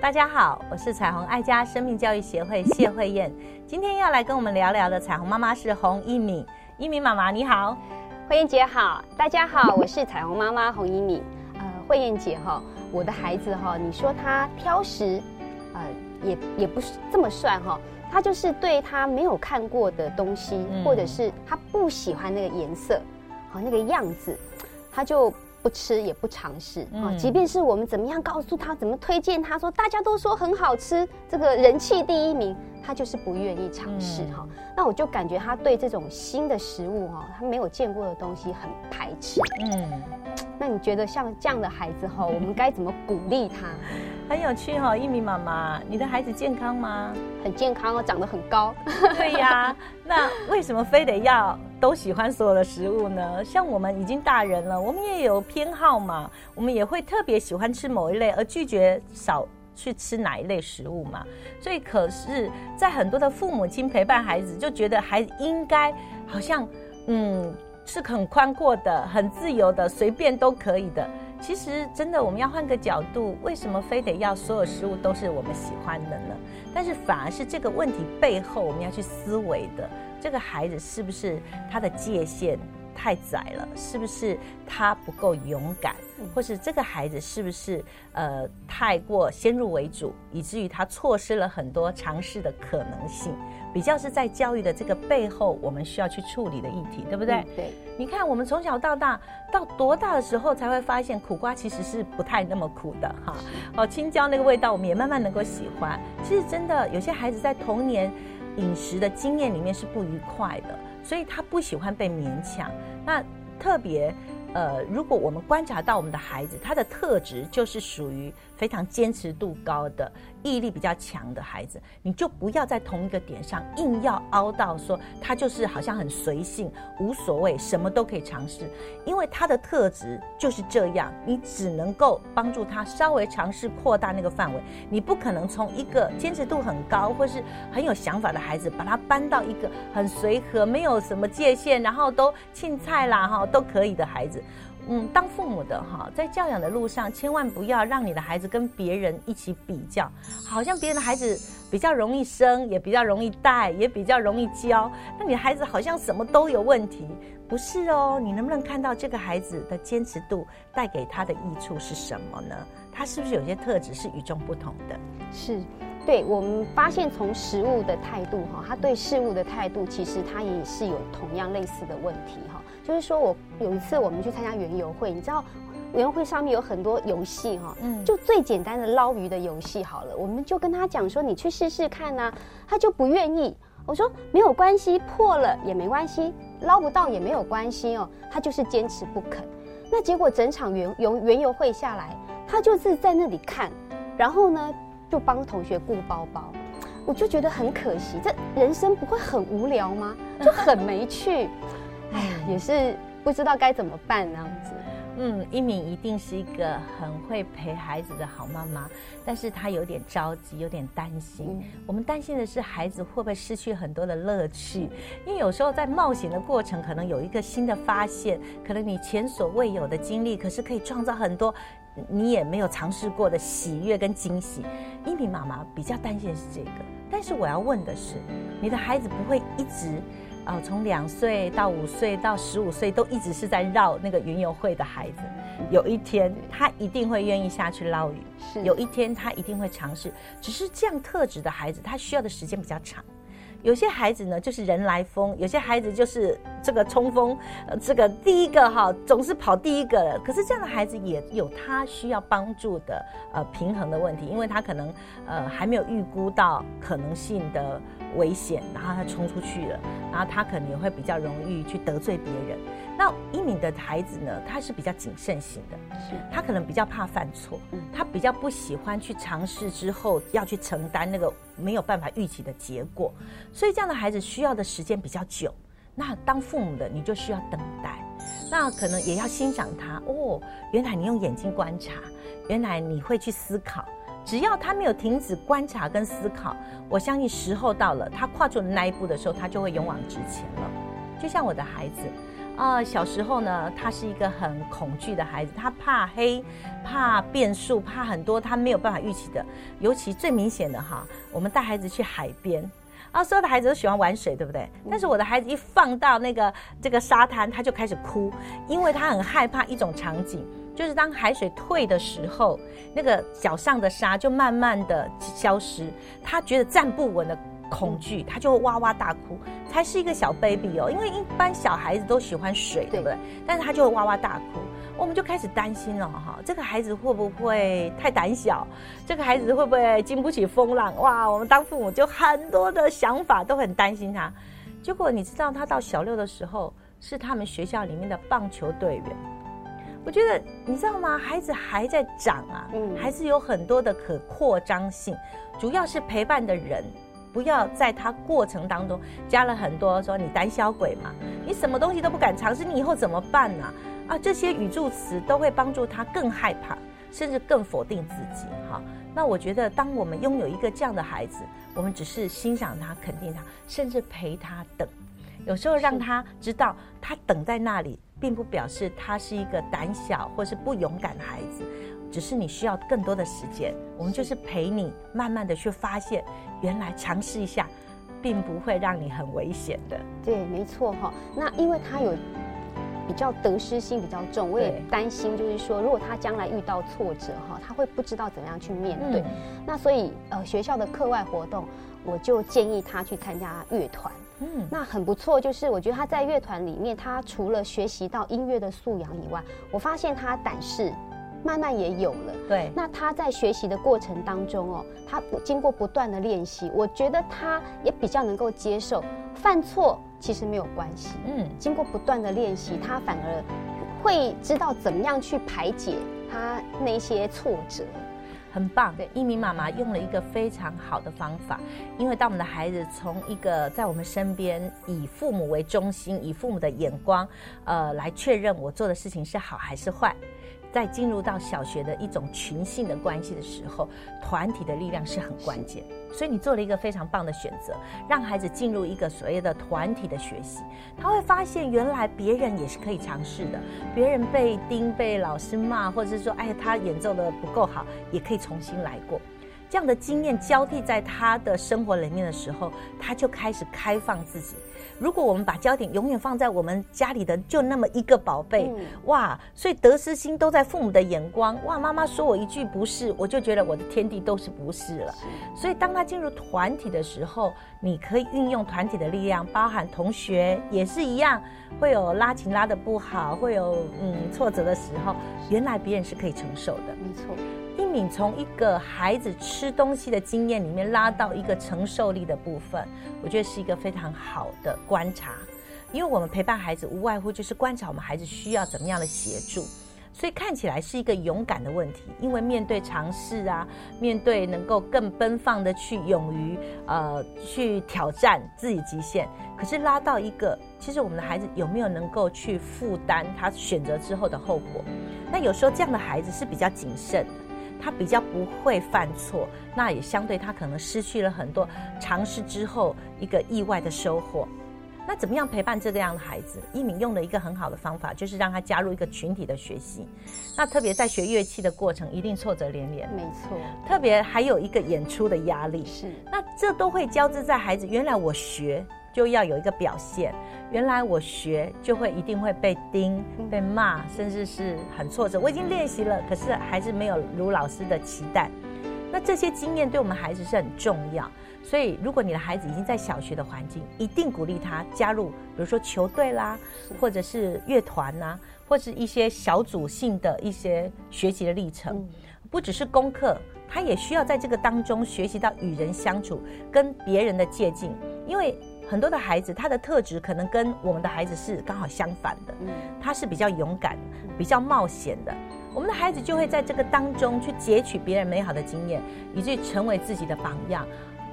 大家好，我是彩虹爱家生命教育协会谢慧燕。今天要来跟我们聊聊的彩虹妈妈是洪一敏，一敏妈妈你好，慧燕姐好，大家好，我是彩虹妈妈洪一敏。呃，慧燕姐哈，我的孩子哈，你说他挑食，呃，也也不是这么算哈，他就是对他没有看过的东西，或者是他不喜欢那个颜色，好那个样子，他就。不吃也不尝试啊！即便是我们怎么样告诉他，怎么推荐他说，大家都说很好吃，这个人气第一名，他就是不愿意尝试哈。那我就感觉他对这种新的食物哈，他没有见过的东西很排斥。嗯，那你觉得像这样的孩子哈，我们该怎么鼓励他？很有趣哈，一米妈妈，你的孩子健康吗？很健康哦，长得很高。对呀，那为什么非得要都喜欢所有的食物呢？像我们已经大人了，我们也有偏好嘛，我们也会特别喜欢吃某一类，而拒绝少去吃哪一类食物嘛。所以，可是，在很多的父母亲陪伴孩子，就觉得孩子应该好像嗯是很宽阔的、很自由的，随便都可以的。其实，真的，我们要换个角度，为什么非得要所有食物都是我们喜欢的呢？但是，反而是这个问题背后，我们要去思维的，这个孩子是不是他的界限太窄了？是不是他不够勇敢？或是这个孩子是不是呃太过先入为主，以至于他错失了很多尝试的可能性？比较是在教育的这个背后，我们需要去处理的议题，对不对？对。你看，我们从小到大，到多大的时候才会发现苦瓜其实是不太那么苦的哈？哦，青椒那个味道，我们也慢慢能够喜欢。其实真的，有些孩子在童年饮食的经验里面是不愉快的，所以他不喜欢被勉强。那特别。呃，如果我们观察到我们的孩子，他的特质就是属于非常坚持度高的、毅力比较强的孩子，你就不要在同一个点上硬要凹到说他就是好像很随性、无所谓，什么都可以尝试，因为他的特质就是这样。你只能够帮助他稍微尝试扩大那个范围，你不可能从一个坚持度很高或是很有想法的孩子，把他搬到一个很随和、没有什么界限，然后都青菜啦哈都可以的孩子。嗯，当父母的哈，在教养的路上，千万不要让你的孩子跟别人一起比较，好像别人的孩子比较容易生，也比较容易带，也比较容易教，那你的孩子好像什么都有问题，不是哦？你能不能看到这个孩子的坚持度带给他的益处是什么呢？他是不是有些特质是与众不同的？是。对我们发现，从食物的态度哈，他对事物的态度，其实他也是有同样类似的问题哈。就是说我有一次我们去参加园游会，你知道园游会上面有很多游戏哈，嗯，就最简单的捞鱼的游戏好了，我们就跟他讲说你去试试看呐，他就不愿意。我说没有关系，破了也没关系，捞不到也没有关系哦，他就是坚持不肯。那结果整场园游园游会下来，他就是在那里看，然后呢？就帮同学顾包包，我就觉得很可惜。这人生不会很无聊吗？就很没趣。哎呀，也是不知道该怎么办那样子。嗯，一敏一定是一个很会陪孩子的好妈妈，但是她有点着急，有点担心。我们担心的是孩子会不会失去很多的乐趣？因为有时候在冒险的过程，可能有一个新的发现，可能你前所未有的经历，可是可以创造很多。你也没有尝试过的喜悦跟惊喜，一敏妈妈比较担心的是这个。但是我要问的是，你的孩子不会一直，啊，从两岁到五岁到十五岁都一直是在绕那个云游会的孩子。有一天他一定会愿意下去捞鱼，有一天他一定会尝试。只是这样特质的孩子，他需要的时间比较长。有些孩子呢，就是人来疯；有些孩子就是这个冲锋，呃，这个第一个哈，总是跑第一个。可是这样的孩子也有他需要帮助的呃平衡的问题，因为他可能呃还没有预估到可能性的危险，然后他冲出去了，然后他可能也会比较容易去得罪别人。那一敏的孩子呢，他是比较谨慎型的，是他可能比较怕犯错，他比较不喜欢去尝试之后要去承担那个没有办法预期的结果，所以这样的孩子需要的时间比较久。那当父母的你就需要等待，那可能也要欣赏他哦，原来你用眼睛观察，原来你会去思考。只要他没有停止观察跟思考，我相信时候到了，他跨出那一步的时候，他就会勇往直前了。就像我的孩子。啊，小时候呢，他是一个很恐惧的孩子，他怕黑，怕变数，怕很多他没有办法预期的。尤其最明显的哈，我们带孩子去海边，啊，所有的孩子都喜欢玩水，对不对？但是我的孩子一放到那个这个沙滩，他就开始哭，因为他很害怕一种场景，就是当海水退的时候，那个脚上的沙就慢慢的消失，他觉得站不稳的。恐惧，他就会哇哇大哭，才是一个小 baby 哦。因为一般小孩子都喜欢水，对不对？但是他就会哇哇大哭，我们就开始担心了哈。这个孩子会不会太胆小？这个孩子会不会经不起风浪？哇，我们当父母就很多的想法都很担心他。结果你知道，他到小六的时候是他们学校里面的棒球队员。我觉得你知道吗？孩子还在长啊，嗯，还是有很多的可扩张性，主要是陪伴的人。不要在他过程当中加了很多说你胆小鬼嘛，你什么东西都不敢尝试，你以后怎么办呢？啊，这些语助词都会帮助他更害怕，甚至更否定自己。哈，那我觉得，当我们拥有一个这样的孩子，我们只是欣赏他、肯定他，甚至陪他等，有时候让他知道，他等在那里，并不表示他是一个胆小或是不勇敢的孩子。只是你需要更多的时间，我们就是陪你慢慢的去发现，原来尝试一下，并不会让你很危险的。对，没错哈。那因为他有比较得失心比较重，我也担心，就是说如果他将来遇到挫折哈，他会不知道怎么样去面对。那所以呃，学校的课外活动，我就建议他去参加乐团。嗯，那很不错，就是我觉得他在乐团里面，他除了学习到音乐的素养以外，我发现他胆识。慢慢也有了，对。那他在学习的过程当中哦，他经过不断的练习，我觉得他也比较能够接受犯错，其实没有关系。嗯，经过不断的练习，他反而会知道怎么样去排解他那些挫折，很棒。对，一鸣妈妈用了一个非常好的方法，因为当我们的孩子从一个在我们身边以父母为中心，以父母的眼光，呃，来确认我做的事情是好还是坏。在进入到小学的一种群性的关系的时候，团体的力量是很关键。所以你做了一个非常棒的选择，让孩子进入一个所谓的团体的学习，他会发现原来别人也是可以尝试的。别人被盯、被老师骂，或者是说，哎，他演奏的不够好，也可以重新来过。这样的经验交替在他的生活里面的时候，他就开始开放自己。如果我们把焦点永远放在我们家里的就那么一个宝贝，哇，所以得失心都在父母的眼光，哇，妈妈说我一句不是，我就觉得我的天地都是不是了。所以当他进入团体的时候，你可以运用团体的力量，包含同学也是一样，会有拉琴拉的不好，会有嗯挫折的时候，原来别人是可以承受的，没错。一敏从一个孩子吃东西的经验里面拉到一个承受力的部分，我觉得是一个非常好的观察。因为我们陪伴孩子，无外乎就是观察我们孩子需要怎么样的协助，所以看起来是一个勇敢的问题。因为面对尝试啊，面对能够更奔放的去勇于呃去挑战自己极限，可是拉到一个，其实我们的孩子有没有能够去负担他选择之后的后果？那有时候这样的孩子是比较谨慎。他比较不会犯错，那也相对他可能失去了很多尝试之后一个意外的收获。那怎么样陪伴这个样的孩子？一敏用了一个很好的方法，就是让他加入一个群体的学习。那特别在学乐器的过程，一定挫折连连。没错。特别还有一个演出的压力。是。那这都会交织在孩子。原来我学。就要有一个表现。原来我学就会一定会被盯、被骂，甚至是很挫折。我已经练习了，可是还是没有如老师的期待。那这些经验对我们孩子是很重要。所以，如果你的孩子已经在小学的环境，一定鼓励他加入，比如说球队啦，或者是乐团呐，或是一些小组性的一些学习的历程。不只是功课，他也需要在这个当中学习到与人相处、跟别人的接近，因为。很多的孩子，他的特质可能跟我们的孩子是刚好相反的。嗯，他是比较勇敢、比较冒险的。我们的孩子就会在这个当中去截取别人美好的经验，以至于成为自己的榜样。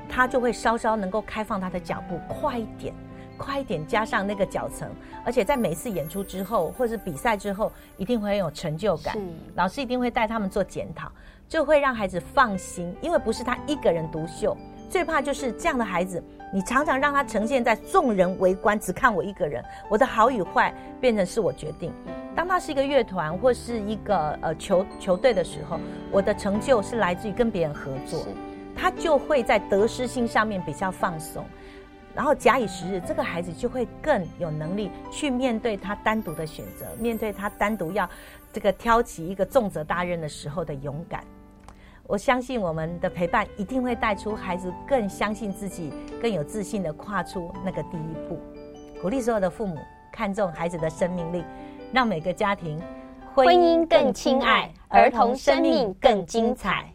他就会稍稍能够开放他的脚步，快一点，快一点，加上那个脚层。而且在每次演出之后，或者比赛之后，一定会很有成就感。老师一定会带他们做检讨，就会让孩子放心，因为不是他一个人独秀。最怕就是这样的孩子。你常常让他呈现在众人围观，只看我一个人，我的好与坏变成是我决定。当他是一个乐团或是一个呃球球队的时候，我的成就是来自于跟别人合作，他就会在得失心上面比较放松。然后假以时日，这个孩子就会更有能力去面对他单独的选择，面对他单独要这个挑起一个重责大任的时候的勇敢。我相信我们的陪伴一定会带出孩子更相信自己、更有自信的跨出那个第一步。鼓励所有的父母看重孩子的生命力，让每个家庭婚姻更亲爱，儿童生命更精彩。